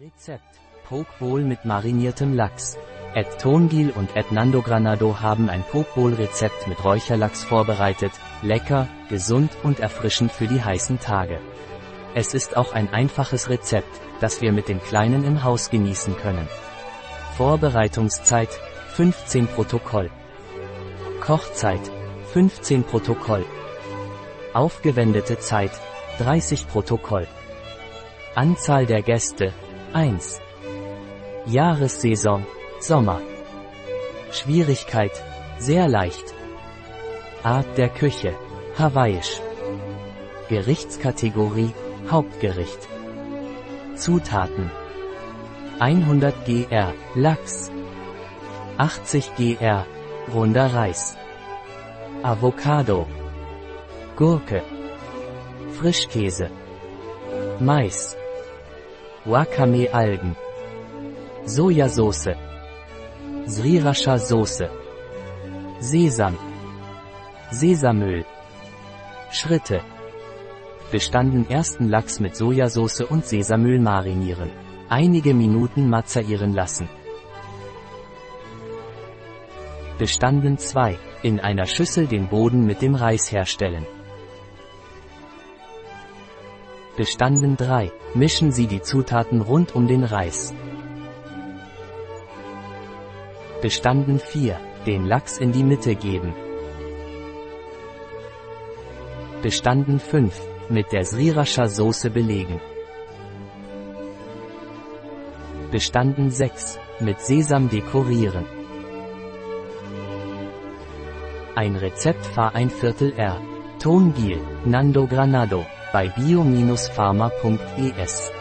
Rezept. Poke Bowl mit mariniertem Lachs. Ed Tongil und Ed Nando Granado haben ein Poke Bowl Rezept mit Räucherlachs vorbereitet, lecker, gesund und erfrischend für die heißen Tage. Es ist auch ein einfaches Rezept, das wir mit den Kleinen im Haus genießen können. Vorbereitungszeit 15 Protokoll. Kochzeit 15 Protokoll. Aufgewendete Zeit 30 Protokoll. Anzahl der Gäste 1. Jahressaison, Sommer. Schwierigkeit, sehr leicht. Art der Küche, hawaiisch. Gerichtskategorie, Hauptgericht. Zutaten. 100 gr, Lachs. 80 gr, runder Reis. Avocado. Gurke. Frischkäse. Mais. Wakame-Algen. Sojasauce. Sriracha-Soße. Sesam. Sesamöl. Schritte. Bestanden ersten Lachs mit Sojasauce und Sesamöl marinieren. Einige Minuten mazerieren lassen. Bestanden 2. In einer Schüssel den Boden mit dem Reis herstellen. Bestanden 3. Mischen Sie die Zutaten rund um den Reis. Bestanden 4. Den Lachs in die Mitte geben. Bestanden 5. Mit der Sriracha Soße belegen. Bestanden 6. Mit Sesam dekorieren. Ein Rezept Fahr ein Viertel R. Tongil, Nando Granado bei bio-pharma.es